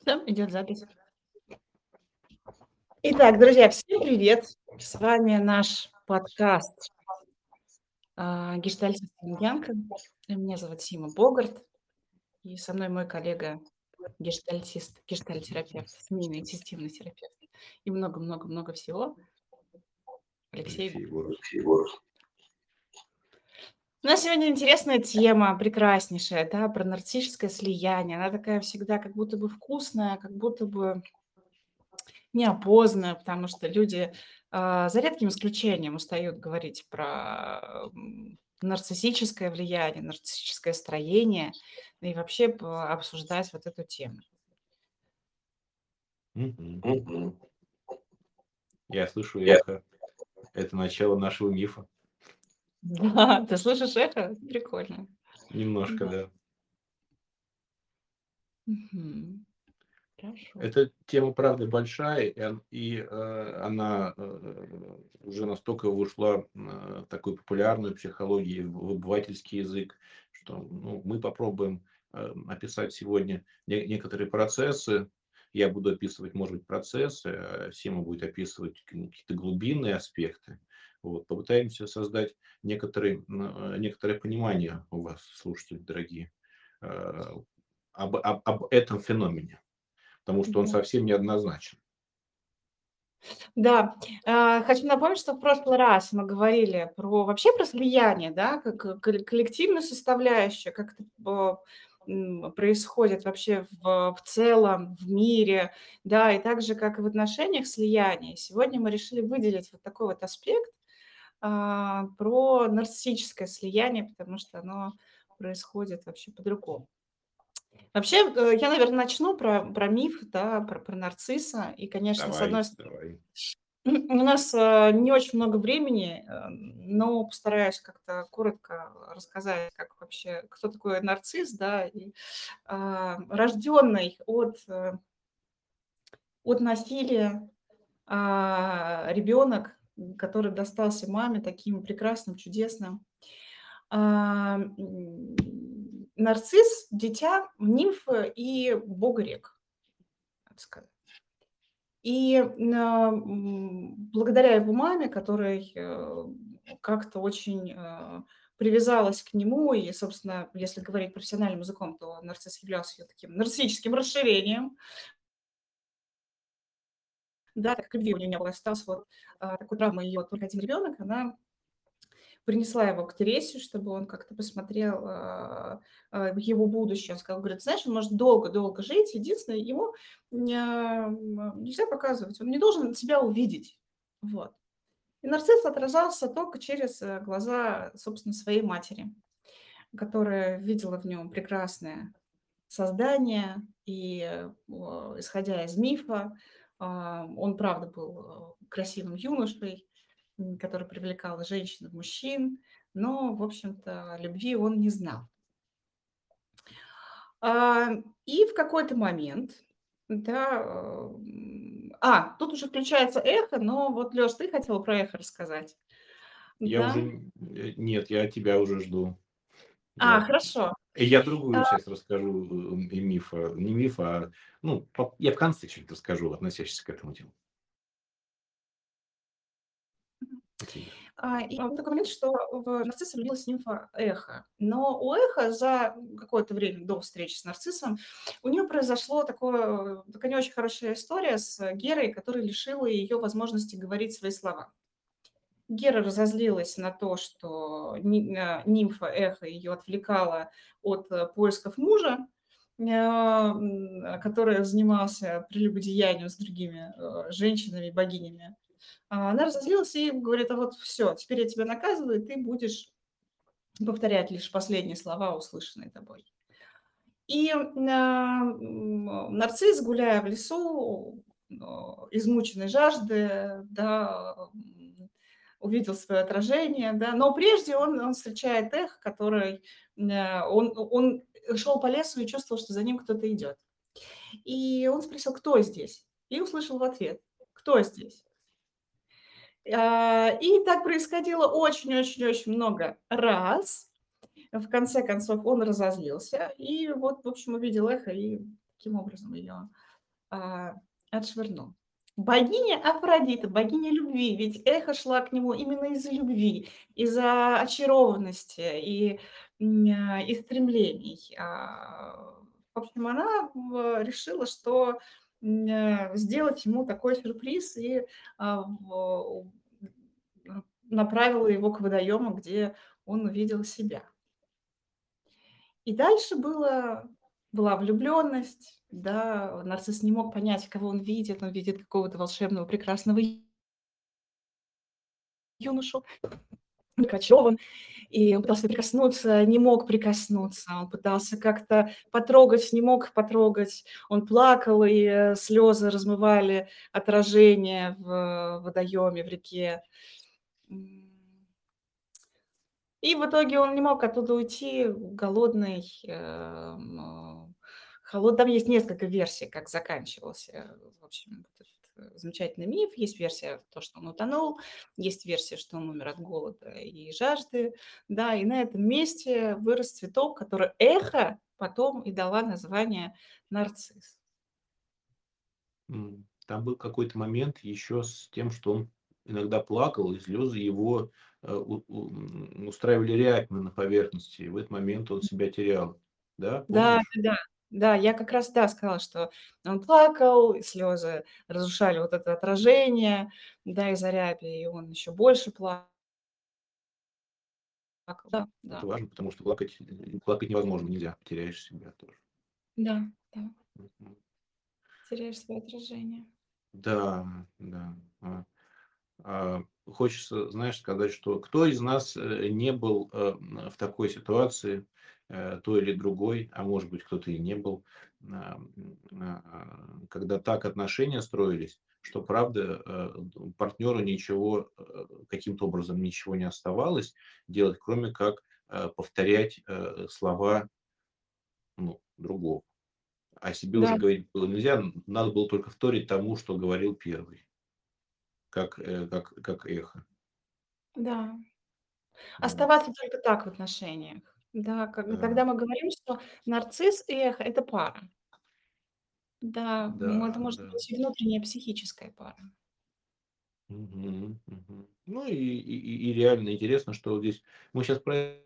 Всё, идет запись. Итак, друзья, всем привет! С вами наш подкаст а, "Гештальт-система Янка". Меня зовут Сима Богарт, и со мной мой коллега гештальтист, гештальт-терапевт, семейный системный терапевт и много-много-много всего. Алексей Алексей Егоров. У нас сегодня интересная тема, прекраснейшая, да, про нарциссическое слияние. Она такая всегда как будто бы вкусная, как будто бы неопознанная, потому что люди, а, за редким исключением устают говорить про, нарциссическое влияние, нарциссическое строение и вообще обсуждать вот эту тему. Я слышу Я эхо. Это начало нашего мифа. Да, ты слышишь эхо? Прикольно. Немножко, Да. да. Мгм. Хорошо. Эта тема, правда, большая, и и, э, она, э, уже настолько ушла, э, в такую популярную психологию, в обывательский язык, что, ну, мы попробуем, э, описать сегодня не некоторые процессы. Я буду описывать, может быть, процессы, а Сима будет описывать какие-то глубинные аспекты. Вот. Попытаемся создать некоторый, м, э, некоторое понимание у вас, слушатели дорогие, э, об об об этом феномене, потому что он совсем неоднозначен. Да, а, хочу напомнить, что в прошлый раз мы говорили про вообще про слияние, да, как э, колле коллективную составляющую, как это м, происходит вообще в в целом в мире, да, и так же, как и в отношениях слияние. Сегодня мы решили выделить вот такой вот аспект, а, про нарциссическое слияние, потому что оно происходит вообще по-другому. Вообще, э, я, наверно, начну про про миф, да, про про нарцисса. И, конечно, с одной Давай, ст давай. у нас, а, не очень много времени, э, но постараюсь как-то коротко рассказать, как вообще, кто такой нарцисс, да. И, а, рожденный от, э от насилия, а, ребенок, который достался маме таким прекрасным, чудесным. А, нарцисс- дитя нимфы и бога рек, так сказать. И м, благодаря его маме, которой, э, как-то очень, э, привязалась к нему, и, собственно, если говорить профессиональным языком, то нарцисс являлся её таким нарциссическим расширением. Да, так как любви у неё не было, остался вот, а, такой травмой её только 1 ребёнок, она принесла его к Тересе, чтобы он как-то посмотрел, а, а, его будущее. Он сказал, говорит: "Знаешь, он может долго-долго жить, единственное, ему м, нельзя показывать, он не должен тебя увидеть". Вот. И нарцисс отражался только через, э, глаза, собственно, своей матери, которая видела в нём прекрасное создание. И, о, исходя из мифа, а, он правда был, э, красивым юношей, который привлекал женщин, и мужчин, но, в общем-то, любви он не знал. А, и в какой-то момент, да, м А, тут уже включается эхо, но вот, Лёш, ты хотел про эхо рассказать. Я уже Да? н э, нет, я тебя уже жду. А, Я хорошо. И я другую А часть расскажу, э, и мифа. Не миф, а, ну, я в конце чуть расскажу, относящийся к этому делу. А, и такой момент, что в нарцисса влюбилась нимфа Эхо. Но у Эхо за, какое-то время до встречи с нарциссом у неё произошло такое такая не очень хорошая история с Герой, которая лишила её возможности говорить свои слова. Гера разозлилась на то, что а, нимфа Эхо её отвлекала от, э, поисков мужа, ня м, который занимался прелюбодеянием с другими, э, женщинами, богинями. А, она разозлилась и говорит: "А вот всё, теперь я тебя наказываю, ты будешь повторять лишь последние слова, услышанные тобой". И, нарцисс, гуляя в лесу, а, измученный жажды, да, увидел своё отражение, да. Но прежде он он встречает Эхо, которой, ня он он шёл по лесу и чувствовал, что за ним кто-то идёт. И он спросил: "Кто здесь?" И услышал в ответ: "Кто здесь?" А, и так происходило очень очень очень много раз. В конце концов он разозлился и вот, в общем, увидел Эхо и таким образом её а, отшвырнул. Богиня Афродита, богиня любви, ведь Эхо шла к нему именно из-за любви, из-за очарованности и, а, и стремлений. А, в общем, она в решила, что, э, сделать ему такой сюрприз и, а, направила его к водоему, где он увидел себя. И дальше было была влюблённость, да. Нарцисс не мог понять, кого он видит. Он видит какого-то волшебного, прекрасного юношу, так очарован, и он пытался прикоснуться, не мог прикоснуться. Он пытался как-то потрогать, не мог потрогать. Он плакал, и, э, слёзы размывали отражение в водоеме, в реке. И в итоге он не мог оттуда уйти, голодный, эм, холод Там есть несколько версий, как заканчивался, в общем, этот замечательный миф. Есть версия, то, что он утонул, есть версия, что он умер от голода и жажды. Да, и на этом месте вырос цветок, который Эхо потом и дала название нарцисс. Там был какой-то момент еще с тем, что он иногда плакал, и слезы его, э, устраивали рябь на поверхности, и в этот момент он себя терял. Да, Да, помнишь? да-да. Да, я как раз, да, сказала, что он плакал, и слёзы разрушали вот это отражение, да, из-за ряби, и он ещё больше пла Плакал, да, Это да. важно, потому что плакать плакать невозможно, нельзя, теряешь себя тоже. Да, да. Теряешь своё отражение. Да, да. А, хочется, знаешь, сказать, что кто из нас, э, не был, э, в такой ситуации, э, той или другой, а может быть, кто-то и не был, а, а, когда так отношения строились, что правда, д партнёру ничего, каким-то образом ничего не оставалось делать, кроме как, повторять, слова ну, другого. О себе уже Да. говорить было нельзя, надо было только вторить тому, что говорил 1. Как, э, как как эхо. Да. Оставаться только так в отношениях. Да, как Да. тогда мы говорим, что нарцисс и эхо- это пара. Да, м, это Да, может да. быть и внутренняя психическая пара. Мгм, мгм. Ну и и и реально интересно, что здесь мы щас про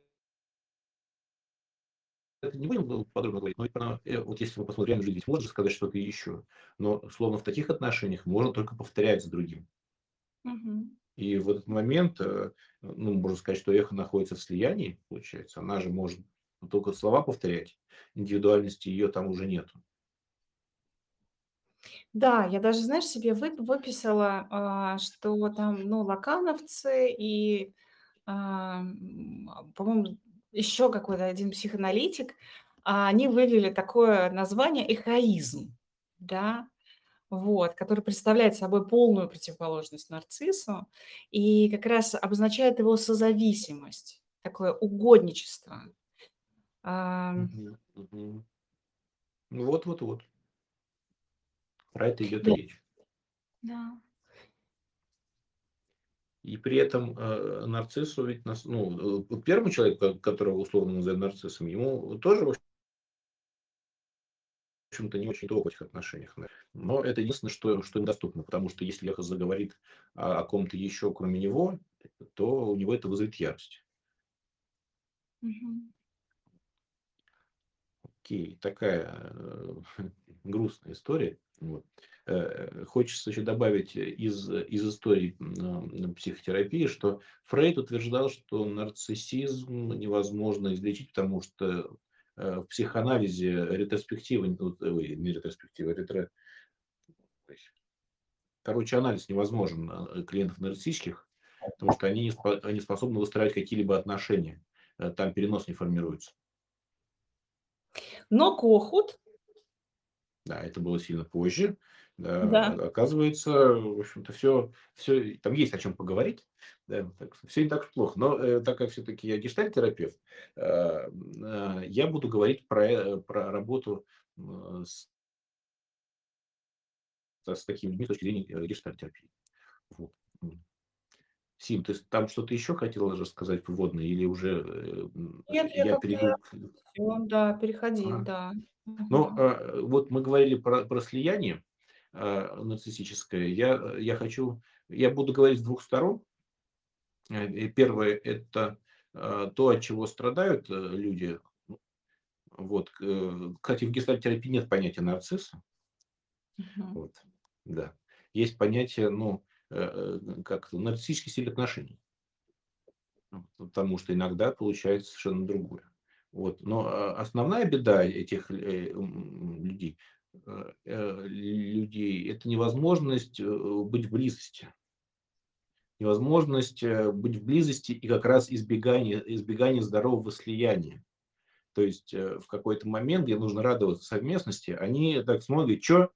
это не будем, подробно говорить, но э, вот если мы посмотрим жизнь, ведь можно сказать что-то еще, но словно в таких отношениях можно только повторять за другим. И в этот момент, э, ну, можно сказать, что эхо находится в слиянии, получается. Она же может только слова повторять, индивидуальности ее там уже нету. Да, я даже, знаешь, себе вып выписала, а, что там, ну, лакановцы и, ам, по-моему, еще какой-то 1 психоаналитик, а, они вывели такое название эхоизм, да, вот, который представляет собой полную противоположность нарциссу и как раз обозначает его созависимость, такое угодничество. Мгм. Ну. Про это идет Да. речь. Да. И при этом, э, нарциссу ведь нас ну, э, 1 человеку, которого условно назовем нарциссом, ему тоже в общ в общем-то, не очень-то в этих отношениях. Но это единственное, что что им доступно, потому что если эхо заговорит о о ком-то еще, кроме него, то у него это вызовет ярость. Мгм. Окей, такая, э, грустная история. Вот. Э, хочется еще добавить из из историй, м, психотерапии, что Фрейд утверждал, что нарциссизм невозможно излечить, потому что, э, в психоанализе ретроспектива, н вот, ой, не ретроспектива, ретро. Короче, анализ невозможен, э, клиентов нарциссических, потому что они не спо не способны выстраивать какие-либо отношения. Э, там перенос не формируется. Но Кохут Да, это было сильно позже. Да, Да. о оказывается, в общем-то, всё всё там есть о чём поговорить. Да, так всё не так уж плохо. Но, э, так как всё-таки я гештальт-терапевт, э, э, я буду говорить про, э, про работу, м, с с с такими людьми с точки зрения, э, гештальт-терапии. Вот. Сим, ты там что-то еще хотела рассказать вводное или уже, э, Нет, я я перейду к да, переходи, Ага. да. Ну, э, вот мы говорили про про слияние. Э, нарциссическое. Я, я хочу, я буду говорить с двух сторон. Э, первое– это э, то, от чего страдают люди. Вот. Кстати, в гештальтерапии нет понятия нарцисса. Мгм. Вот. Да. Есть понятие, ну, как нарциссический стиль отношений. Потому что иногда получается совершенно другое. Вот. Но основная беда этих людей, людей– это невозможность э, быть в близости. Невозможность э, быть в близости и как раз избегание, избегание здорового слияния. То есть э, в какой-то момент, где нужно радоваться совместности, они так смотрят, что,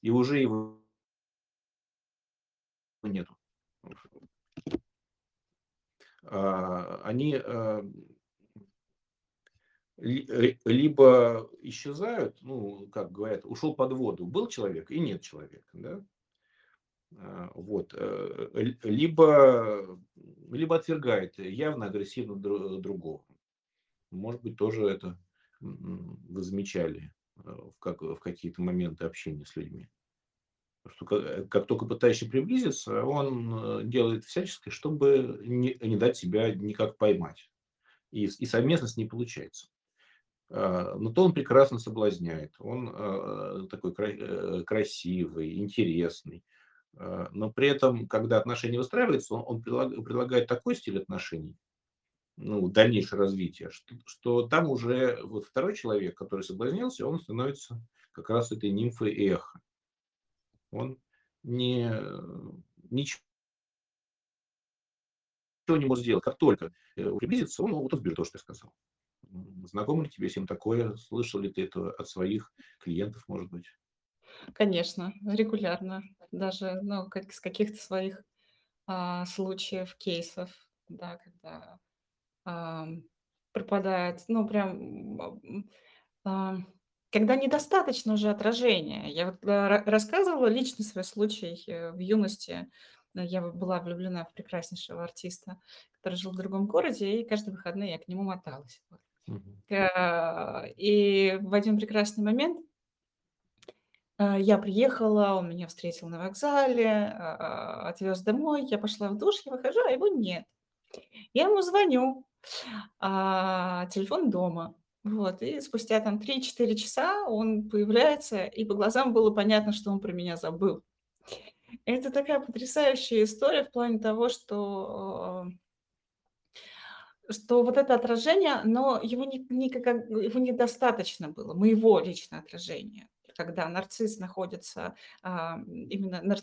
и уже его нету. А, Они либо исчезают, ну, как говорят, ушел под воду, был человек и нет человека, да, А, вот, э, либо, либо отвергает явно агрессивно дру- другого. Может быть, тоже это вы замечали э, в, как, в какие-то моменты общения с людьми. Что ка- как только пытаешься приблизиться, он э, делает всяческое, чтобы не, не дать себя никак поймать. И, и совместность не получается. А, Но то он прекрасно соблазняет. Он э, такой э, красивый, интересный. А, Но при этом, когда отношения выстраиваются, он, он предлаг- предлагает такой стиль отношений, ну, дальнейшее развитие, что, что там уже вот второй человек, который соблазнился, он становится как раз этой нимфой эхо. Он не, ничего не может сделать. Как только э, приблизится, он вот разберет то, что я сказал. Знакомо ли тебе с ним такое? Слышал ли ты это от своих клиентов, может быть? Конечно, регулярно. Даже, ну, как с каких-то своих, а, случаев, кейсов, да, когда, ам, пропадает, ну, прям, ам, когда недостаточно уже отражения. Я вот, э, ра рассказывала личный свой случай, э, в юности. Э, я была влюблена в прекраснейшего артиста, который жил в другом городе, и каждые выходные я к нему моталась. Э, и в один прекрасный момент А, я приехала, он меня встретил на вокзале, а, отвез домой. Я пошла в душ, я выхожу, а его нет. Я ему звоню, а телефон дома. Вот, и спустя там три-четыре часа он появляется, и по глазам было понятно, что он про меня забыл. Это такая потрясающая история в плане того, что, что вот это отражение, но его не не как его недостаточно было, моего лично отражения. Когда нарцисс находится, а, именно нар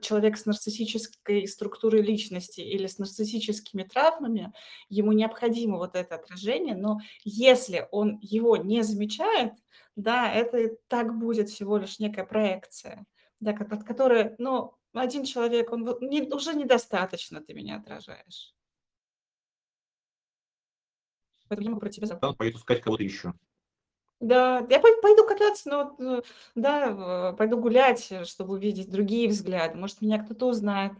человек с нарциссической структурой личности или с нарциссическими травмами, ему необходимо вот это отражение, но если он его не замечает, да, это так будет всего лишь некая проекция, да, от которой, ну, один человек, он не уже недостаточно ты меня отражаешь. Поэтому я могу про тебя Он забыть. поедет искать кого-то еще. Да, я пой пойду кататься, но э, да, пойду гулять, э, чтобы увидеть другие взгляды. Может, меня кто-то узнает,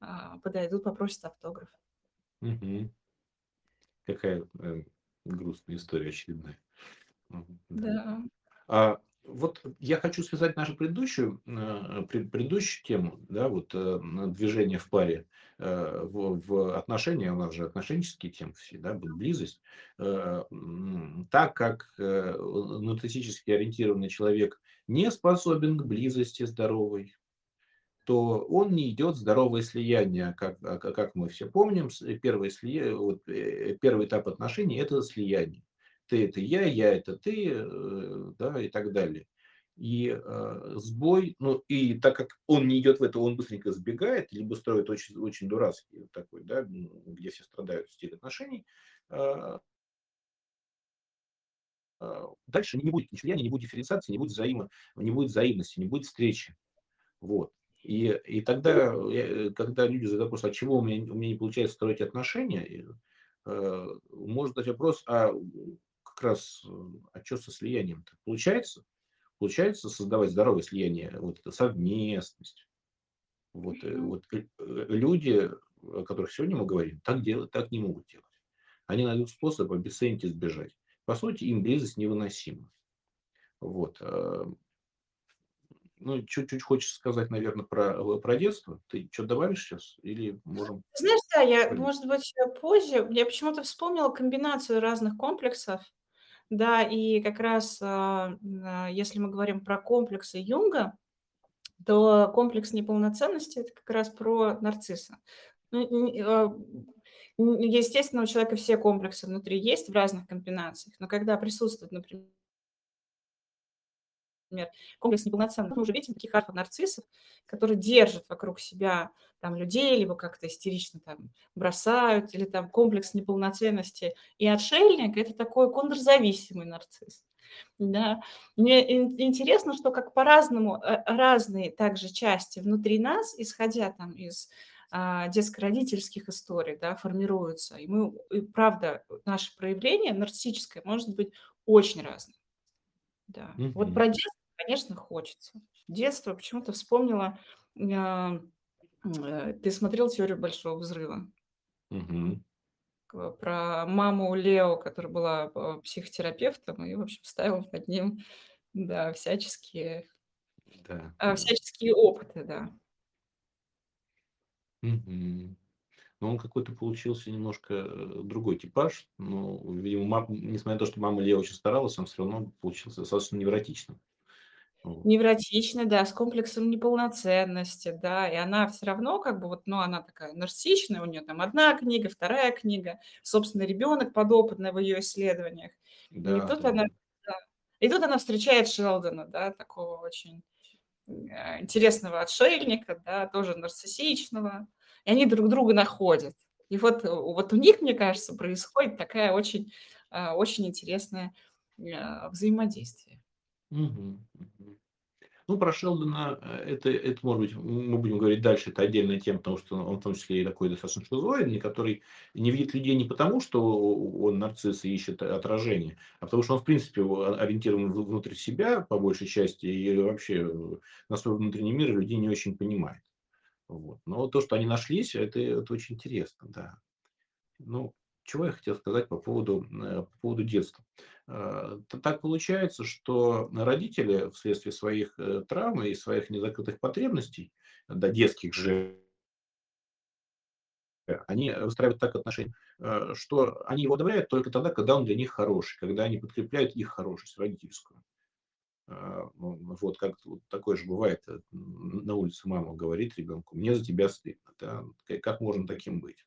а, подойдут, попросят автограф. Мгм. Какая э, грустная история очередная. Да. Да. А, вот я хочу связать нашу предыдущую, э, пред- предыдущую тему, да, вот э, движение в паре э, в, в отношения, у нас же отношенческие темы все, да, близость, так как нарциссически ориентированный человек не способен к близости здоровой, то он не идет здоровое слияние, как, а, как мы все помним. С- Первое слия- вот, первый этап отношений– это слияние. Ты– это я, я– это ты, э, да, и так далее. И э, сбой, ну и так как он не идет в это, он быстренько сбегает, либо строит очень, очень дурацкий такой, да, где все страдают в стиле отношений, а, а, дальше не будет ничего, не будет дифференциации, не будет, взаимо, не будет взаимности, не будет встречи. Вот. И, и тогда, э, когда люди задают вопрос, а чего у меня, у меня не получается строить отношения, э, может дать вопрос, а как раз, э, а что со слиянием-то? Получается? Получается создавать здоровое слияние, вот это совместность. Вот, э, Мгм. вот э, э, люди, о которых сегодня мы говорим, так делать, так не могут делать. Они найдут способ обесценить и сбежать. По сути, им близость невыносима. Вот. э, Ну, чуть-чуть хочешь сказать, наверно, про, про детство? Ты чё-то добавишь щас или можем Знаешь, да, я, может быть, позже. Я почему-то вспомнила комбинацию разных комплексов. Да, и как раз, а, если мы говорим про комплексы Юнга, то комплекс неполноценности- это как раз про нарцисса. Ну, а, естественно, у человека все комплексы внутри есть в разных комбинациях, но когда присутствует, например например, комплекс неполноценности, мы уже видим таких альфа-нарциссов, которые держат вокруг себя там людей, либо как-то истерично там бросают, или там комплекс неполноценности. И отшельник- это такой контрзависимый нарцисс. Да. Мне ин интересно, что как по-разному, э, разные также части внутри нас, исходя там из, а, детско-родительских историй, да, формируются. И мы, и правда, наше проявление нарциссическое может быть очень разным. Да. Вот Мгм. про детство, конечно, хочется. Детство почему-то вспомнила, а, э, ты смотрел "Теорию Большого взрыва"? Мгм. К про маму Лео, которая была, а, психотерапевтом и, в общем, ставила над ним, да, всяческие Да, а, да. всяческие опыты, да. Мгм. Но он какой-то получился немножко, э, другой типаж. Но, видимо, ма несмотря на то, что мама Лео очень старалась, он всё равно получился достаточно невротичным. Вот. Невротичный, да, с комплексом неполноценности, да. И она всё равно как бы вот, ну, она такая нарциссичная, у неё там 1 книга, 2 книга, собственный ребёнок подопытный в её исследованиях. И Да, тут она, да-да. да, и тут она встречает Шелдона, да, такого очень, а, интересного отшельника, да, тоже нарциссичного, и они друг друга находят. И вот вот у них, мне кажется, происходит такая очень, а, очень интересное, а, взаимодействие. Ну, про Шелдона, э, это это, может быть, мы будем говорить дальше, это отдельная тема, потому что он, в том числе, и такой достаточно шизоидный, который не видит людей не потому, что он нарцисс и ищет отражение, а потому что он, в принципе, ориентирован внутрь себя, по большей части, и вообще, э, на свой внутренний мир людей не очень понимает. Вот. Но то, что они нашлись, это это очень интересно, да. Ну, чего я хотел сказать по поводу, э, по поводу детства. Т так получается, что родители вследствие своих, э, травм и своих незакрытых потребностей, да, детских же э, они выстраивают так отношения, э, что они его одобряют только тогда, когда он для них хороший, когда они подкрепляют их хорошесть родительскую. Ну, вот как вот такое же бывает, э, на улице мама говорит ребенку: "Мне за тебя стыдно". Да, как можно таким быть?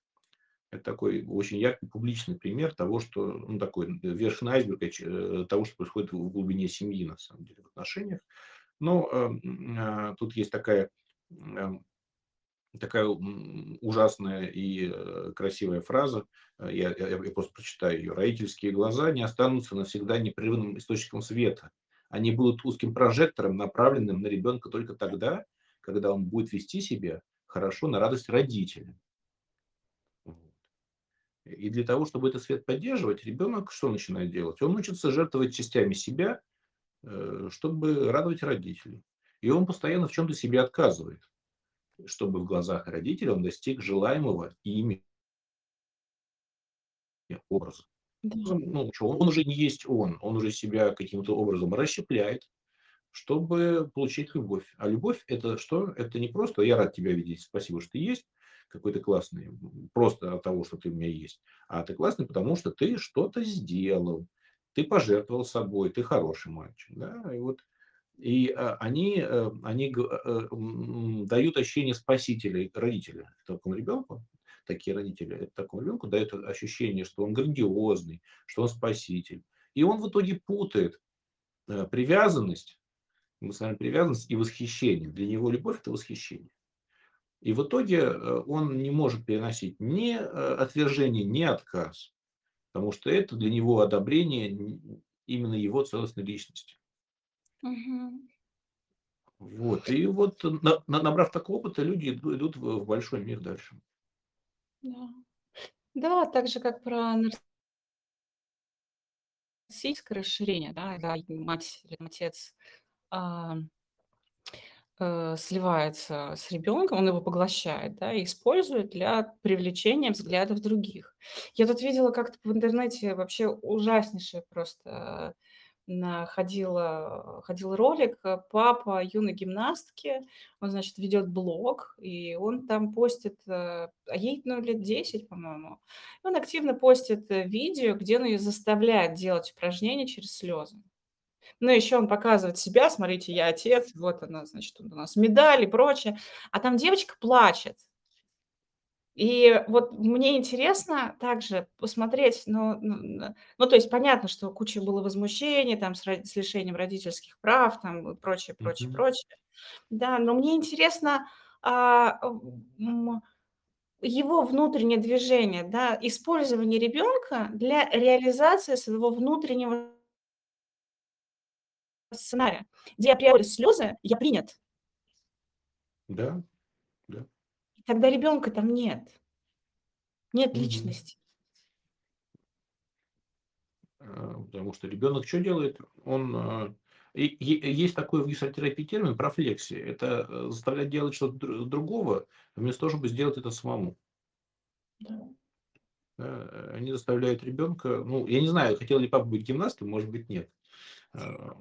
Это такой очень яркий публичный пример того, что, ну, такой вершина айсберга ч э, того, что происходит в глубине семьи, на самом деле, в отношениях. Но, э, а, тут есть такая, м, такая, ужасная и, э, красивая фраза. Я я я просто прочитаю её: "Родительские глаза не останутся навсегда непрерывным источником света. Они будут узким прожектором, направленным на ребенка только тогда, когда он будет вести себя хорошо на радость родителям". И для того, чтобы этот свет поддерживать, ребенок что начинает делать? Он учится жертвовать частями себя, э, чтобы радовать родителей. И он постоянно в чём-то себе отказывает, чтобы в глазах родителей он достиг желаемого ими образа. Да. Ну, чё, он уже не есть он, он уже себя каким-то образом расщепляет, чтобы получить любовь. А любовь- это что? Это не просто: "Я рад тебя видеть, спасибо, что ты есть, какой ты классный", просто от того, что ты у меня есть. А ты классный, потому что ты что-то сделал, ты пожертвовал собой, ты хороший мальчик, да. И вот, и, а, они, э, они э, дают ощущение спасителя родителя такому ребенку. Такие родители, э, такому ребенку дают ощущение, что он грандиозный, что он спаситель. И он в итоге путает, э, привязанность, эмоциональную привязанность и восхищение. Для него любовь- это восхищение. И в итоге, э, он не может переносить ни, э, отвержение, ни отказ, потому что это для него одобрение именно его целостной личности. Мгм. Вот. И вот, на на набрав такого опыта, люди иду идут в в большой мир дальше. Да. Да, так же, как про нар ссийское расширение, да, да, мать или отец, ам, э, сливается с ребенком, он его поглощает, да, и использует для привлечения взглядов других. Я тут видела как-то в интернете вообще ужаснейшее просто на ходила ходил ролик, э, папа юной гимнастки. Он, значит, ведет блог, и он там постит, э, а ей, ну, лет 10, по-моему. Он активно постит, э, видео, где он её заставляет делать упражнения через слезы. Ну, еще он показывает себя: "Смотрите, я отец, вот она, значит, у нас медаль и прочее". А там девочка плачет. И вот мне интересно также посмотреть, ну ну ну, то есть понятно, что куча было возмущений там с с лишением родительских прав, там и прочее, прочее, Мгм. прочее. Да, но мне интересно, а, его внутреннее движение, да, использование ребенка для реализации своего внутреннего сценария, где априори слезы, я принят. Да, да. Тогда ребенка там нет. Нет Мгм. личности. А, потому что ребенок чё делает? Он, а, есть такой в гештальтерапии термин профлексия. Это, э, заставлять делать что-то др другого, вместо того, чтобы сделать это самому. Да. Да, они заставляют ребенка, ну, я не знаю, хотел ли папа быть гимнастом, может быть, нет.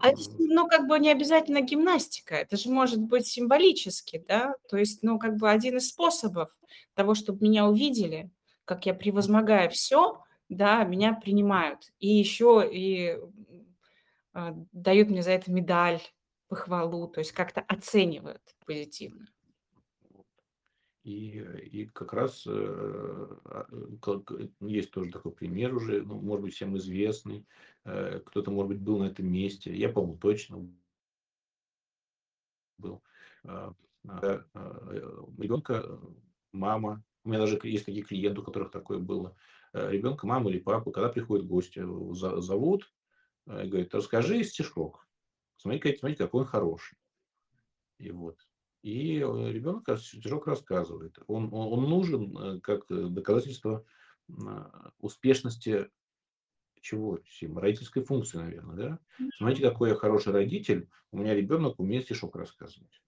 А, это ж, ну, как бы не обязательно гимнастика, это же может быть символически, да. То есть, ну, как бы один из способов того, чтоб меня увидели, как я превозмогая всё, да, меня принимают. И еще и, а, дают мне за это медаль, похвалу, то есть как-то оценивают позитивно. И, э, и как раз, э, а, как есть тоже такой пример уже, ну, может быть, всем известный. Э, кто-то, может быть, был на этом месте. Я помню точно был. А, а, ребенка, э, мама, у меня даже есть такие клиенты, у которых такое было. Э, ребенка маму или папу, когда приходят гости, э, зовут, э, говорит: "Расскажи стишок. Смотри, смотри, какой он хороший". И вот. И, э, ребенок стишок рассказывает. Он он он нужен, э, как, э, доказательство, а, успешности чего? Родительской функции, наверно, да? Смотрите, какой я хороший родитель, у меня ребенок умеет стишок рассказывать.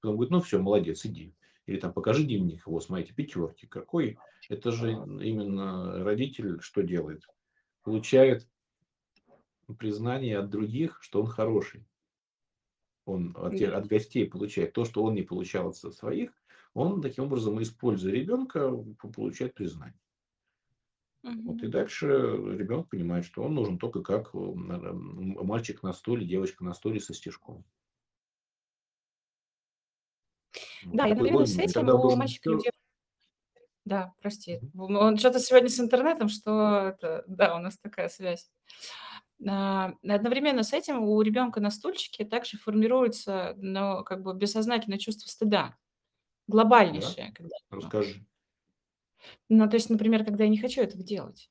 Потом говорит: "Ну всё, молодец, иди". Или там: "Покажи дневник". Вот смотрите, пятерки. Какой это же именно родитель что делает? Получает признание от других, что он хороший. Он от от гостей получает то, что он не получал от своих. Он таким образом, используя ребенка, по получает признание. Вот и дальше ребенок понимает, что он нужен тока как, мальчик на стуле, девочка на стуле со стишком. Вот Да, такой одновременно роль, с этим у должен мальчика дев Да, прости. В он чё-то сегодня с интернетом, что это, да, у нас такая связь. А, одновременно с этим у ребенка на стульчике также формируется, ну, как бы бессознательное чувство стыда, Да? глобальнейшее, когда ну Расскажи. Ну, то есть, например, когда я не хочу этого делать.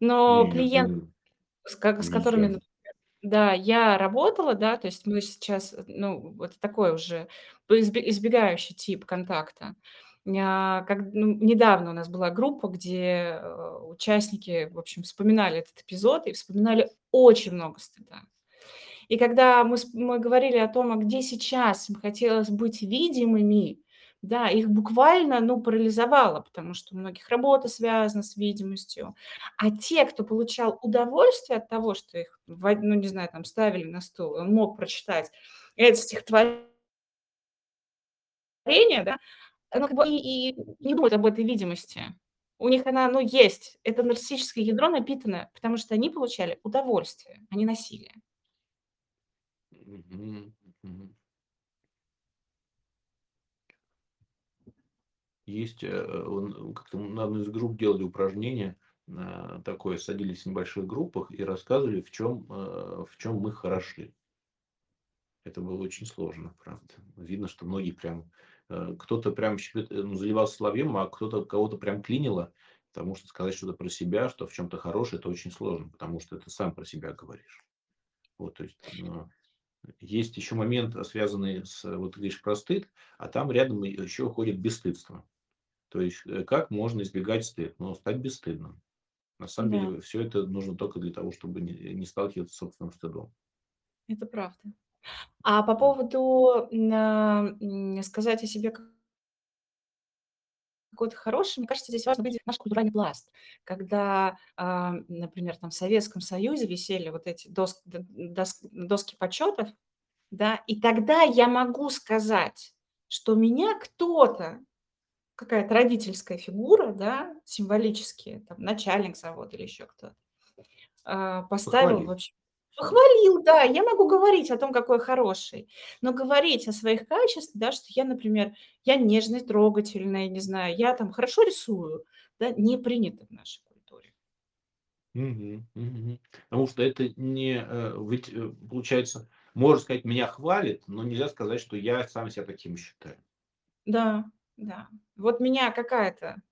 Но Нет, клиент, с ко с которыми, например, да, я работала, да, то есть мы сейчас, ну, это такой уже избегающий тип контакта. Ня как, ну, недавно у нас была группа, где, э, участники, в общем, вспоминали этот эпизод и вспоминали очень много стыда. И когда мы мы говорили о том, а где сейчас им хотелось быть видимыми, да, их буквально, ну, парализовало, потому что у многих работа связана с видимостью. А те, кто получал удовольствие от того, что их ну, не знаю, там ставили на стул, он мог прочитать это стихотворение, да, оно как бы и и не думают об этой видимости. У них она, ну, есть. Это нарциссическое ядро напитано, потому что они получали удовольствие, а не насилие. Есть, э, как-то на одной из групп делали упражнение, а, такое, садились в небольших группах и рассказывали, в чём, э, в чём мы хороши. Это было очень сложно, правда. Видно, что многие прям, э, кто-то прям щепет ну, заливался соловьем, а кто-то кого-то прям клинило, потому что сказать что-то про себя, что в чём-то хороший- это очень сложно, потому что ты сам про себя говоришь. Вот, то есть, но есть еще момент, связанный с вот говоришь про стыд, а там рядом еще ходит бесстыдство. То есть, э, как можно избегать стыд? Ну, стать бесстыдным. На самом Да. деле всё это нужно только для того, чтобы не не сталкиваться с собственным стыдом. Это правда. А по поводу, на м, сказать о себе к какой-то хороший, мне кажется, здесь важно выделить наш культуральный пласт. Когда, а, например, там в Советском Союзе висели вот эти дос дос доски почетов, да, и тогда я могу сказать, что меня кто-то, какая-то родительская фигура, да, символически, там начальник завода или еще кто-то, а, поставил Похвалил. вообще похвалил, да, я могу говорить о том, какой хороший, но говорить о своих качествах, да, что я, например, я нежная, трогательная, не знаю, я там хорошо рисую, да, не принято в нашей культуре. Мгм, мгм. Потому что это не, э, ведь, э, получается, можно сказать, меня хвалит, но нельзя сказать, что я сам себя таким считаю. Да, да. Вот меня какая-то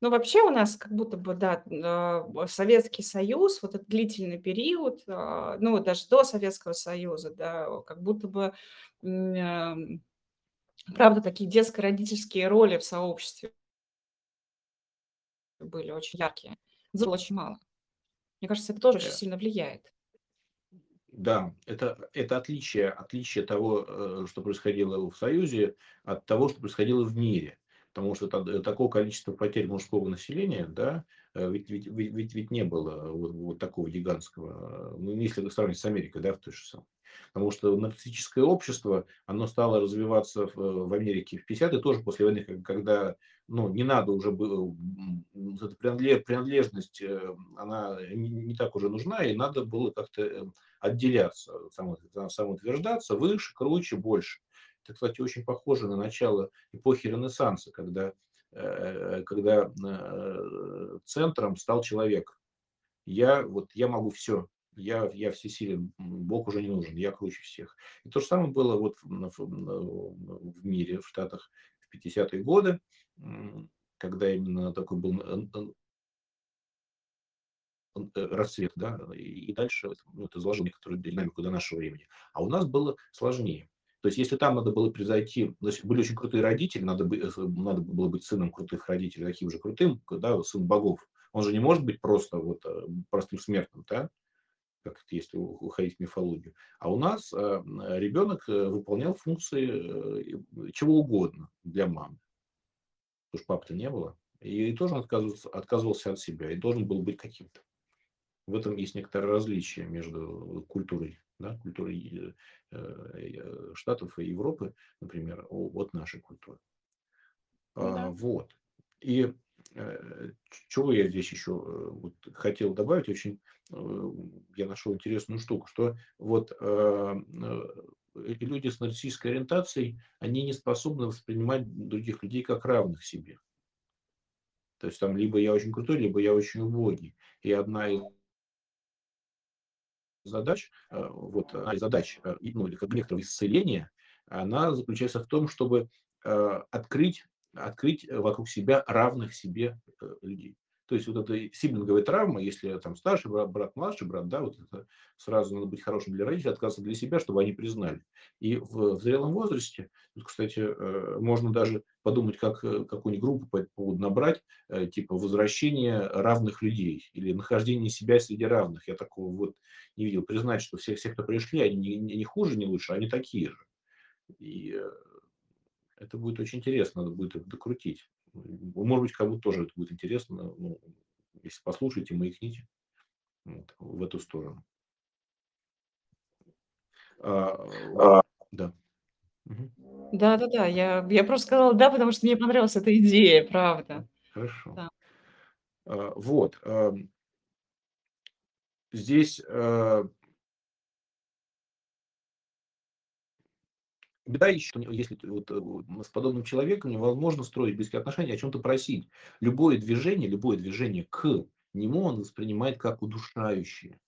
ну, вообще у нас как будто бы, да, а, Советский Союз, вот этот длительный период, а, ну, даже до Советского Союза, да, как будто бы, правда, такие детско-родительские роли в сообществе были очень яркие. Было очень мало. Мне кажется, это тоже очень Э, сильно влияет. да, это это отличие отличие того, э, что происходило в Союзе, от того, что происходило в мире. Потому что та такого количества потерь мужского населения, да, э, ведь ведь ведь ведь не было вот вот такого гигантского, э, ну, если сравнить с Америкой, да, в той же самой. Потому что нарциссическое общество, оно стало развиваться в в Америке в 50-е, тоже после войны, ко когда, ну, не надо уже было, эта принадле принадлежность, э, она не не так уже нужна, и надо было как-то, э, отделяться, само самоутверждаться выше, круче, больше. Это, кстати, очень похоже на начало эпохи Ренессанса, когда, э, когда, э, центром стал человек. Я вот я могу все, я я всесилен, Бог уже не нужен, я круче всех. И то же самое было вот в в в мире, в Штатах в 50 годы, когда именно такой был э, расцвет, да, и дальше ну, это заложило некоторую динамику до нашего времени. А у нас было сложнее. То есть если там надо было превзойти, есть были очень крутые родители, надо бы э, надо было быть сыном крутых родителей, таким же крутым, да, сын богов. Он же не может быть просто вот, э, простым смертным, да? как это если уходить в мифологию. А у нас э, ребенок э, выполнял функции э, чего угодно для мамы, потому что папы-то не было. И тоже он отказывался, отказывался от себя и должен был быть каким-то. В этом есть некоторое различие между культурой, да, культурой э, э, Штатов и Европы, например, от нашей культуры. А, Да. вот. И, э, чего я здесь еще, э, вот хотел добавить, очень, э, я нашел интересную штуку, что вот, э, э, люди с нарциссической ориентацией, они не способны воспринимать других людей как равных себе. То есть там либо я очень крутой, либо я очень убогий. И одна из задач, э, вот одна из задач, э, ну, или как некоторого исцеления, она заключается в том, чтобы, э, открыть открыть вокруг себя равных себе, людей. То есть вот эта сиблинговая травма, если там старший брат, брат, младший брат, да, вот это сразу надо быть хорошим для родителей, отказываться для себя, чтобы они признали. И в, в зрелом возрасте, тут, кстати, э, можно даже подумать, как э, какую-нибудь группу по этому поводу набрать, э, типа возвращение равных людей или нахождение себя среди равных. Я такого вот не видел. Признать, что все, все, кто пришли, они не, не- хуже, не лучше, они такие же. И это будет очень интересно, надо будет это докрутить. Может быть, кому-то тоже это будет интересно. Ну, если послушаете, маякните вот, в эту сторону. А, А, да. Мгм. Да-да-да, я я просто сказала "да", потому что мне понравилась эта идея, правда. Хорошо. Да. А, вот. Здесь беда еще, если вот, э, с подобным человеком невозможно строить близкие отношения, о чем-то просить. Любое движение, любое движение к нему он воспринимает как удушающее.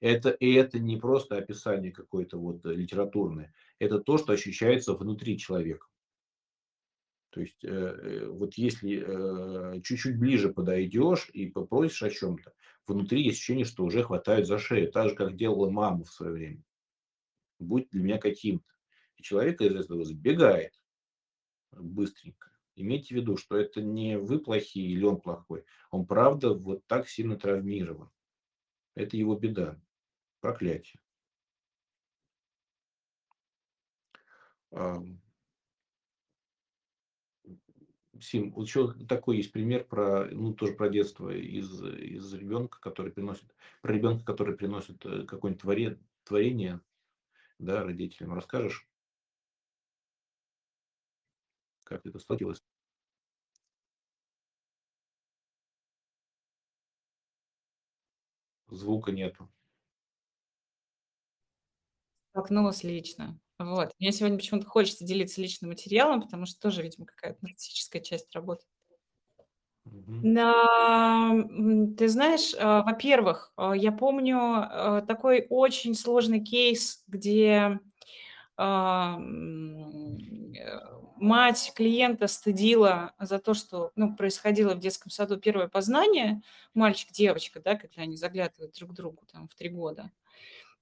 Это и это не просто описание какое-то вот, э, литературное. Это то, что ощущается внутри человека. То есть, э, э, вот если, э, чуть-чуть ближе подойдешь и попросишь о чем то внутри есть ощущение, что уже хватают за шею, так же, как делала мама в свое время. "Будь для меня каким-то". И человек из этого сбегает быстренько. Имейте в виду, что это не вы плохие или он плохой. Он правда вот так сильно травмирован. Это его беда, проклятие. Сим, вот еще такой есть пример про, ну, тоже про детство из из ребенка, который приносит про ребенка, который приносит, э, какое-нибудь творе творение, да, родителям. Расскажешь? Как это случилось? Звука нету. Столкнулась лично. Вот. Мне сегодня почему-то хочется делиться личным материалом, потому что тоже, видимо, какая-то нарциссическая часть работы. М, ты знаешь, а, во-первых, а, я помню, а, такой очень сложный кейс, где, э, мать клиента стыдила за то, что, ну, происходило в детском саду первое познание, мальчик-девочка, да, когда они заглядывают друг к другу там в 3 года.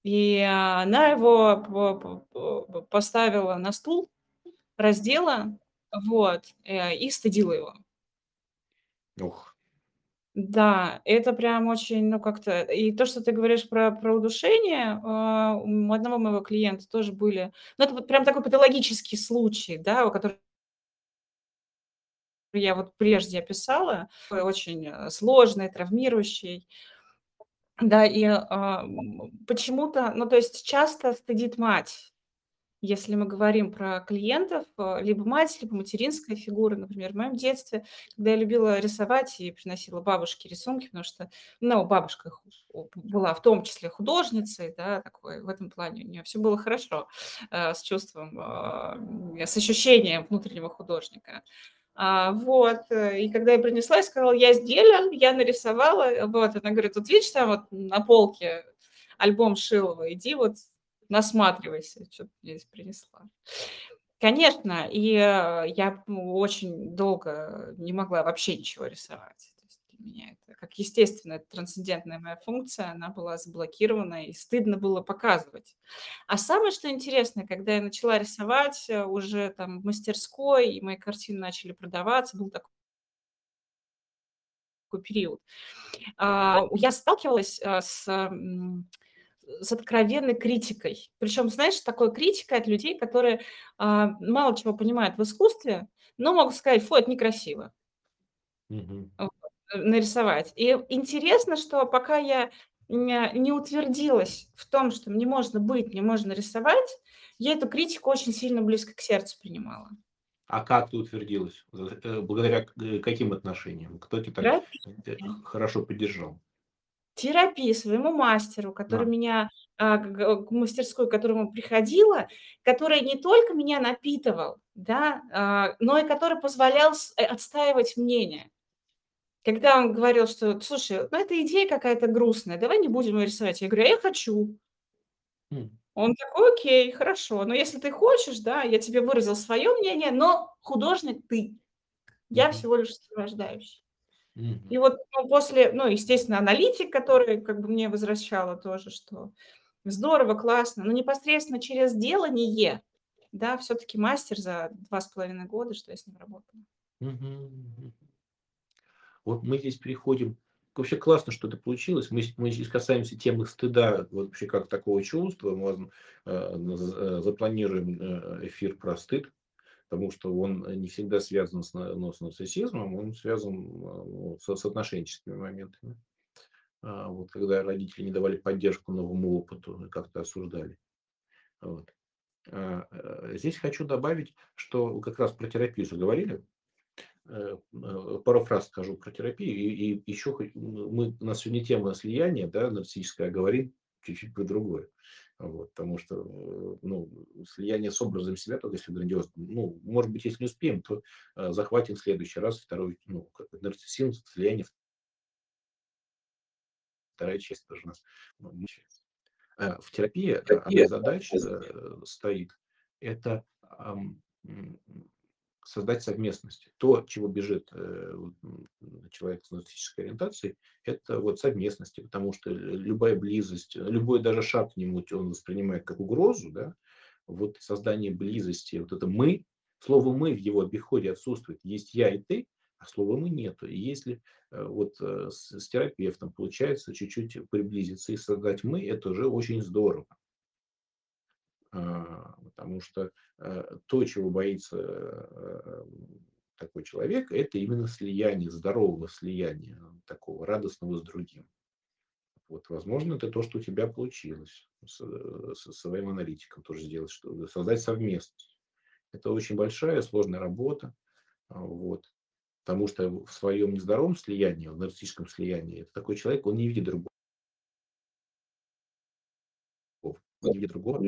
И она его по по по поставила на стул, раздела, вот, э, и стыдила его. Ох. Да, это прям очень, ну, как-то И то, что ты говоришь про про удушение, а, у одного моего клиента тоже были Ну, это вот прям такой патологический случай, да, который я вот прежде описала, очень, э, сложный, травмирующий. Да, и, м, почему-то, ну, то есть часто стыдит мать. Если мы говорим про клиентов, э, либо мать, либо материнская фигура. Например, в моем детстве, когда я любила рисовать и приносила бабушке рисунки, потому что, ну, бабушка была в том числе художницей, да, такой, в этом плане у неё всё было хорошо, э, с чувством, м, с ощущением внутреннего художника. А, вот, э, и когда я принесла и сказала: "Я сделала, я нарисовала". Э, вот, она говорит: "Вот видишь, там вот на полке альбом Шилова, иди вот насматривайся, мне здесь принесла". Конечно, и, э, я, ну, очень долго не могла вообще ничего рисовать. То есть для меня это как естественная трансцендентная моя функция, она была заблокирована, и стыдно было показывать. А самое что интересное, когда я начала рисовать, э, уже там в мастерской, и мои картины начали продаваться, был такой период, а, я сталкивалась, а, с, с откровенной критикой. Причем, знаешь, такой критикой от людей, которые, а, мало чего понимают в искусстве, но могут сказать: "Фу, это некрасиво". Э, нарисовать. И интересно, что пока я не утвердилась в том, что мне можно быть, мне можно рисовать, я эту критику очень сильно близко к сердцу принимала. А как ты утвердилась? З э, благодаря э, каким отношениям? Кто тя так, э, х хорошо поддержал? Терапии, своему мастеру, который А. меня, а, к мастерской, к которому приходила, который не только меня напитывал, да, а, но и который позволял э, отстаивать мнение. Когда он говорил, что: "Слушай, ну, эта идея какая-то грустная, давай не будем её рисовать". Я говорю: "А я хочу". М. Он такой: "Окей, хорошо, но если ты хочешь, да, я тебе выразил своё мнение, но художник ты. Я Мгм. всего лишь сопровождающий". Мгм. И вот, ну, после, ну, естественно, аналитик, который как бы мне возвращала тоже, что здорово, классно, но непосредственно через делание, да, всё-таки мастер за 2,5 года, что я с ним работала. Мгм. Вот мы здесь переходим Вообще классно, что это получилось. Мы мы здесь касаемся темы стыда, вообще как такого чувства. Мы, э, э, запланируем, э, эфир про стыд, потому что он не всегда связан с ну, с нарциссизмом, он связан, а, ну, со с отношенческими моментами. А, вот когда родители не давали поддержку новому опыту и как-то осуждали. Вот. А, э, здесь хочу добавить, что как раз про терапию заговорили. Э, э, пару фраз скажу про терапию. И и еще мы у нас сегодня тема слияния, да, нарциссическая, а говорим чуть-чуть про другое. Вот. Потому что, э, ну, слияние с образом себя, только если грандиозно. Ну, может быть, если не успеем, то, э, захватим в следующий раз. 2, ну, нарциссизм, слияние в 2 часть тоже у нас намечается. Э, в терапии, э, одна из задач, э, стоит- это, создать совместность. То, чего бежит, э, человек с нарциссической ориентацией- это вот совместность. Потому что лю любая близость, любой даже шаг к нему он воспринимает как угрозу, да. Вот создание близости, вот это "мы", слово "мы" в его обиходе отсутствует. Есть я и ты, а слова "мы" нету. И если, э, вот, э, с с терапевтом получается чуть-чуть приблизиться и создать "мы"- это уже очень здорово. А, потому что, э, то, чего боится, м такой человек- это именно слияние, здорового слияния, такого радостного с другим. Вот, возможно, это то, что у тебя получилось с, э, со своим аналитиком тоже сделать, что создать совместность. Это очень большая, сложная работа. А, вот. Потому что в своем нездоровом слиянии, в нарциссическом слиянии, это такой человек, он не видит другого. Он не видит другого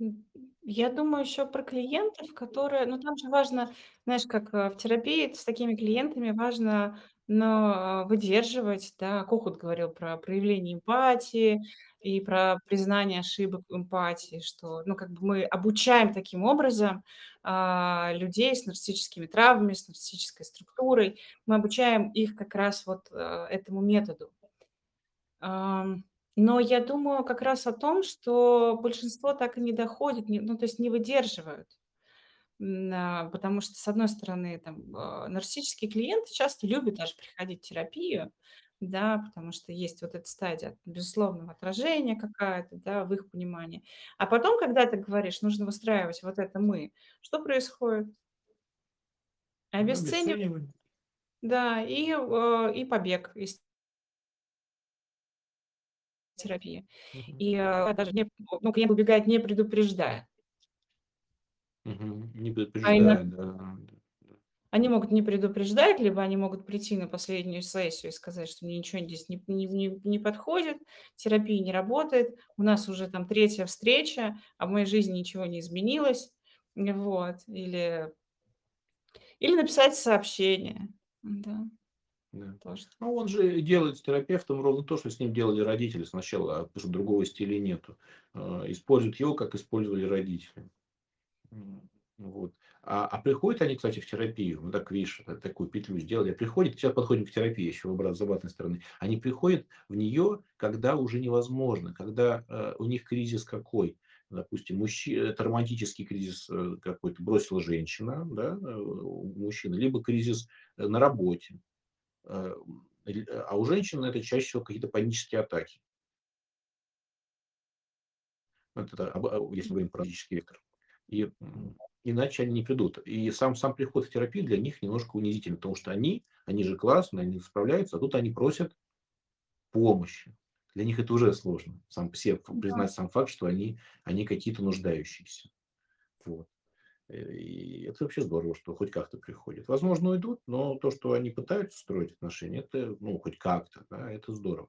М, я думаю еще про клиентов, которые ну, там же важно, знаешь, как, э, в терапии с такими клиентами важно, но выдерживать, да. Кохут говорил про проявление эмпатии и про признание ошибок эмпатии, что, ну, как бы мы обучаем таким образом, а, людей с нарциссическими травмами, с нарциссической структурой. Мы обучаем их как раз вот, э, этому методу. Ам, но я думаю как раз о том, что большинство так и не доходит, не ну, то есть не выдерживают. М, а, потому что, с одной стороны, там, а, нарциссические клиенты часто любят даже приходить в терапию, да, потому что есть вот эта стадия безусловного отражения какая-то, да, в их понимании. А потом, когда ты говоришь, нужно выстраивать вот это "мы", что происходит? Ну, Обесценивание, обесценивание. да, и, э, и побег из терапии. Мгм. И, а, даже не ну, клиент убегает, не предупреждая. Мгм. Не А предупреждая, да, да, да. Они могут не предупреждать, либо они могут прийти на последнюю сессию и сказать, что мне ничего здесь не не не не подходит, терапия не работает, у нас уже там 3 встреча, а в моей жизни ничего не изменилось. Вот. Или или написать сообщение. М-да. Да. Т Ну, он же делает с терапевтом ровно то, что с ним делали родители сначала, потому что другого стиля нету. А, используют его, как использовали родители. Вот. А а приходят они, кстати, в терапию, ну так видишь, та такую петлю сделали. Приходят, сейчас подходим к терапии еще в обра с обратной стороны. Они приходят в нее, когда уже невозможно, когда, э, у них кризис какой? Допустим, мужчи это романтический кризис, э, какой-то, бросила женщина, да, э, у мужчины, либо кризис, э, на работе. Э, ль а у женщин это чаще всего какие-то панические атаки. Вот это, об а, если говорим про логический вектор. И, иначе они не придут. И сам сам приход в терапию для них немножко унизительный, потому что они они же классные, они справляются, а тут они просят помощи. Для них это уже сложно. Сам по се Да. признать сам факт, что они они какие-то нуждающиеся. Вот. И это вообще здорово, что хоть как-то приходят. Возможно, уйдут, но то, что они пытаются строить отношения, это, ну, хоть как-то, да, это здорово.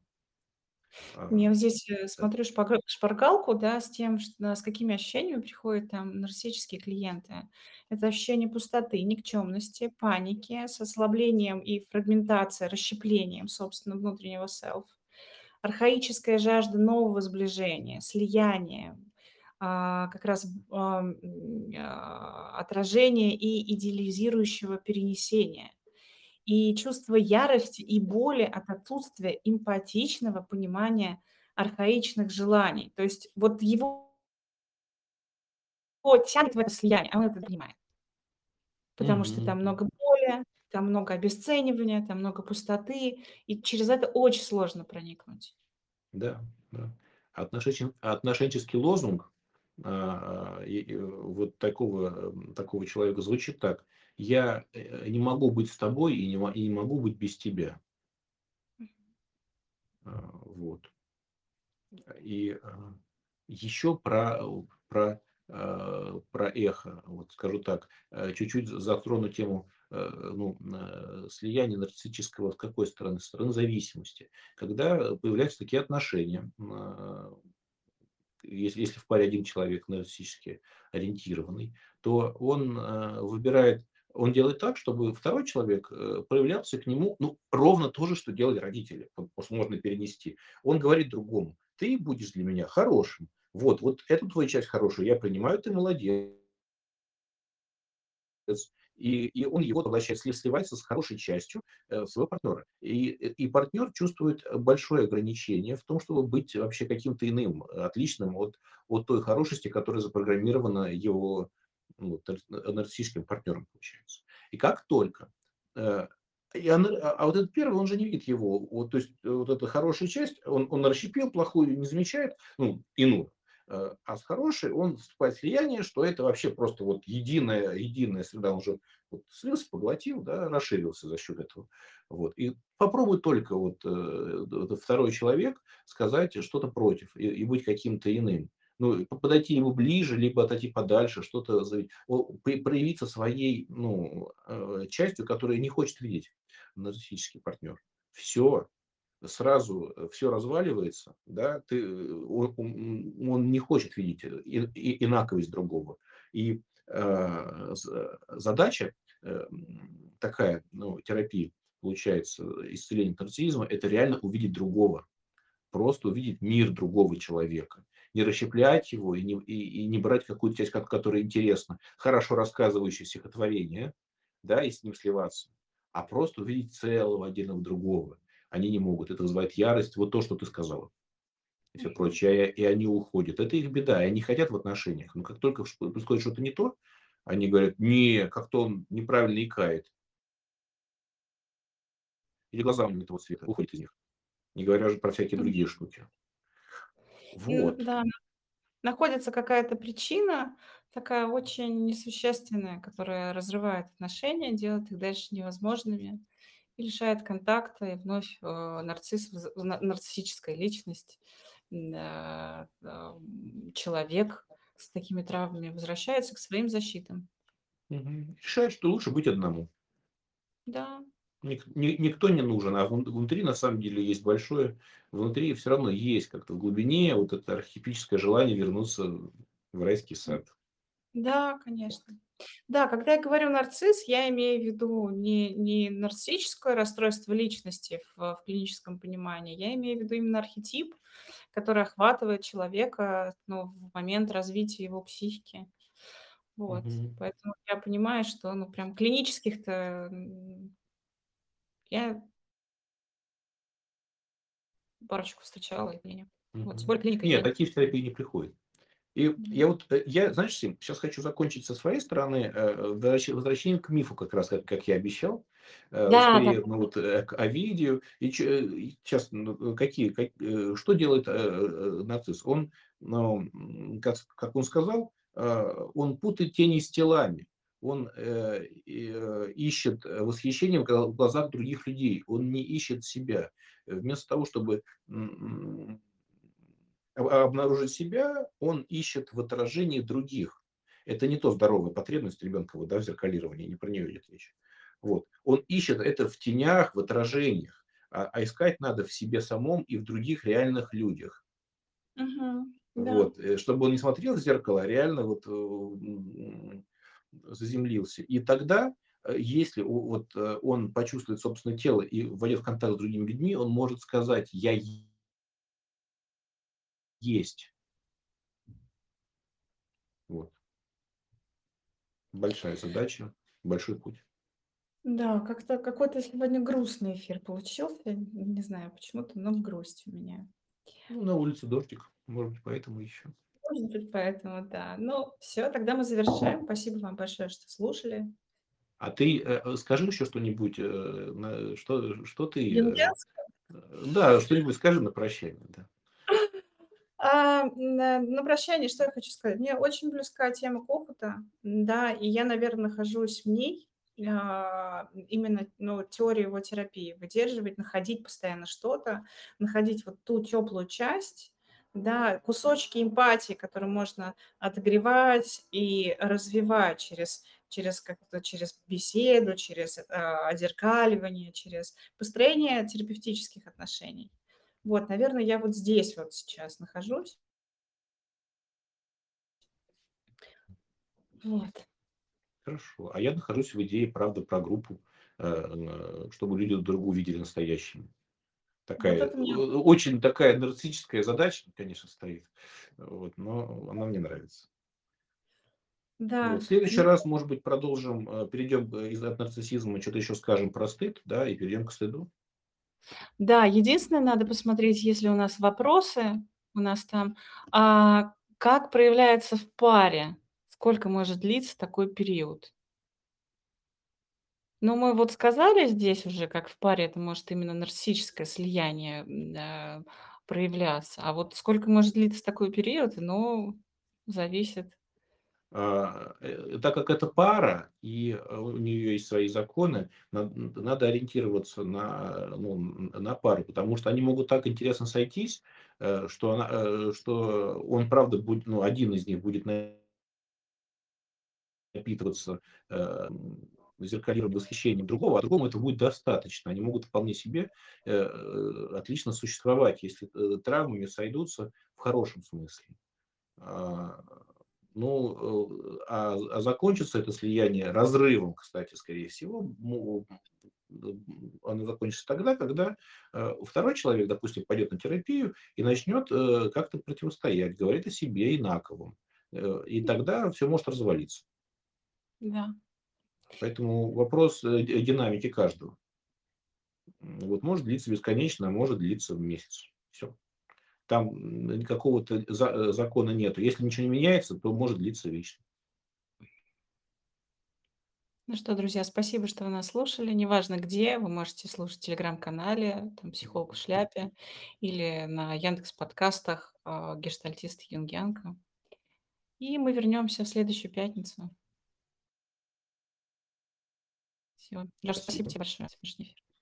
А, Я вот здесь, э, смотрю шпаргалку, да, с тем, чт с какими ощущениями приходят там нарциссические клиенты. Это ощущение пустоты, никчемности, паники с ослаблением и фрагментацией, расщеплением собственного внутреннего self. Архаическая жажда нового сближения, слияния, а, как раз, м, а, отражение и идеализирующего перенесения. И чувство ярости и боли от отсутствия эмпатичного понимания архаичных желаний. То есть вот его тянет в это слияние, а он это понимает. Потому что Мгм, там много боли, там много обесценивания, там много пустоты, и через это очень сложно проникнуть. Да, да. Отношенческий лозунг, а, вот такого, м, такого человека звучит так: "Я, э, не могу быть с тобой и не и не могу быть без тебя". А, вот. И, а, еще про про, а, про эхо. Вот скажу так, чуть-чуть затрону тему, э, ну, э, слияния нарциссического с какой стороны? Со стороны зависимости. Когда появляются такие отношения, а, если если в паре 1 человек нарциссически ориентированный, то он, а, выбирает он делает так, чтобы 2 человек, э, проявлялся к нему, ну, ровно то же, что делали родители. Можно перенести. Он говорит другому: "Ты будешь для меня хорошим. Вот вот эту твою часть хорошую я принимаю, ты молодец". И и он его поглощает, сли сливается с хорошей частью, э, своего партнера. И и партнер чувствует большое ограничение в том, чтобы быть вообще каким-то иным, отличным от от той хорошести, которая запрограммирована его, ну, нарциссическим партнером, получается. И как только, э, и он, а вот этот 1, он же не видит его, вот, то есть вот эта хорошая часть, он он расщепил, плохую не замечает, ну, иную. Э, а с хорошей он вступает в слияние, что это вообще просто вот единая единая среда. Он уже вот слился, поглотил, да, расширился за счет этого. Вот. И попробуй только вот, э, второй человек сказать что-то против и и быть каким-то иным. Ну, подойти ему ближе, либо отойти подальше, что-то проявиться своей, ну, э, частью, которую не хочет видеть нарциссический партнер. Всё сразу э, все разваливается, да, ты, э, он, он не хочет видеть э, и, и- инаковость другого. И э, задача э, такая, ну, терапии, получается, исцеление нарциссизма, это реально увидеть другого, просто увидеть мир другого человека. Не расщеплять его и не, и, и не брать какую-то часть, ко- которая интересна, хорошо рассказывающее стихотворение, да, и с ним сливаться, а просто увидеть целого отдельного другого. Они не могут. Это вызывает ярость. Вот то, что ты сказала. И все прочее. И они уходят. Это их беда. И они хотят в отношениях. Но как только происходит что-то не то, они говорят, не, как-то он неправильно икает. Или глаза у него не того цвета. Уходит из них. Не говоря уже про всякие другие штуки. Вот. да, находится какая-то причина, такая очень несущественная, которая разрывает отношения, делает их дальше невозможными и лишает контакта. И вновь, э, нарцисс нарциссическая личность, ам, человек с такими травмами возвращается к своим защитам. Мгм. Решает, что лучше быть одному. Да. Ник- ни- Никто не нужен, а вн- внутри на самом деле есть большое, внутри все равно есть как-то в глубине вот это архетипическое желание вернуться в райский сад. Да, конечно. Да, когда я говорю нарцисс, я имею в виду не, не нарциссическое расстройство личности в, в клиническом понимании, я имею в виду именно архетип, который охватывает человека ну, в момент развития его психики. Вот. Мгм. Поэтому я понимаю, что ну прям клинических-то м, я парочку встречала, и не. Вот, тем Мгм. более клиника Нет, я. такие в терапии не приходят. И я вот, э, я, знаешь, Сим, сейчас хочу закончить со своей стороны, э, возвращ- возвращением к мифу, как раз, как, как я обещал, э, Да, да. скорее, ну вот, к Овидию. И сейчас, какие, как- что делает нарцисс? Он, ну, как, как он сказал, он путает тени с телами. Он э, э, ищет восхищение в гла- в глазах других людей. Он не ищет себя. Вместо того, чтобы обнаружить себя, он ищет в отражении других. Это не то здоровая потребность ребенка вот, да, в зеркалировании, не про нее идет речь. Вот. Он ищет это в тенях, в отражениях, а, а искать надо в себе самом и в других реальных людях. Мгм. Да. Вот. э, Чтобы он не смотрел в зеркало, а реально вот, э, заземлился. И тогда, э, если вот, э, он почувствует собственное тело и войдет в контакт с другими людьми, он может сказать «я есть». Вот. Большая задача, большой путь. Да, как-то какой-то сегодня грустный эфир получился. Не знаю, почему-то много грусти у меня. Ну, на улице дождик, может быть, поэтому еще. Может быть, поэтому да. Ну, все, тогда мы завершаем. Спасибо вам большое, что слушали. А ты, э, э, скажи еще что-нибудь, э, на что что ты, э, э, да, что-нибудь скажи на прощание, да. А, на на прощание что я хочу сказать? Мне очень близка тема Кохута, да, и я, наверно, нахожусь в ней, а, именно, ну, теорию его терапии. Выдерживать, находить постоянно что-то, находить вот ту теплую часть, да, кусочки эмпатии, которые можно отогревать и развивать через через как-то через беседу, через, а, отзеркаливание, через построение терапевтических отношений. Вот, наверное, я вот здесь вот сейчас нахожусь. Вот. Хорошо. А я нахожусь в идее, правда, про группу, э, чтобы люди друг друга увидели настоящими. Вот Такая, это мне очень такая нарциссическая задача, конечно, стоит, вот, но она мне нравится. Вот. да, В следующий ну раз, может быть, продолжим, э, перейдем, э, из от нарциссизма, что то еще скажем про стыд, да, и перейдем к стыду. Да, единственное, надо посмотреть, есть ли у нас вопросы у нас там, а, как проявляется в паре, сколько может длиться такой период. Ну, мы вот сказали здесь уже, как в паре это может именно нарциссическое слияние, да, проявляться. А вот сколько может длиться такой период, ну, зависит. А, э, так как это пара, и, э, у нее есть свои законы, над надо ориентироваться на, ну, на пару, потому что они могут так интересно сойтись, э, что она, что он правда будет, ну, один из них будет напитываться, зеркалируя восхищением другого, а другому этого будет достаточно. Они могут вполне себе, э, отлично существовать, если, э, травмами сойдутся в хорошем смысле. А, ну, э, а а закончится это слияние разрывом, кстати, скорее всего. Оно закончится тогда, когда, э, второй человек, допустим, пойдет на терапию и начнет, э, как-то противостоять, говорить о себе инаковом. И тогда все может развалиться. Да. Поэтому вопрос, ди динамики каждого. Вот может длиться бесконечно, а может длиться месяц. Всё. Там, м, какого-то за э, закона нету. Если ничего не меняется, то может длиться вечно. Ну что, друзья, спасибо, что вы нас слушали. Неважно где, вы можете слушать в телеграм-канале, там "Психолог в шляпе" или на "Яндекс Подкастах", а, "Гештальтист Юнг Янг". И мы вернемся в следующую пятницу. Всё. Лёш, спасибо Спасибо. тебе большое.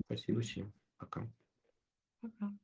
Спасибо всем. Пока. Пока.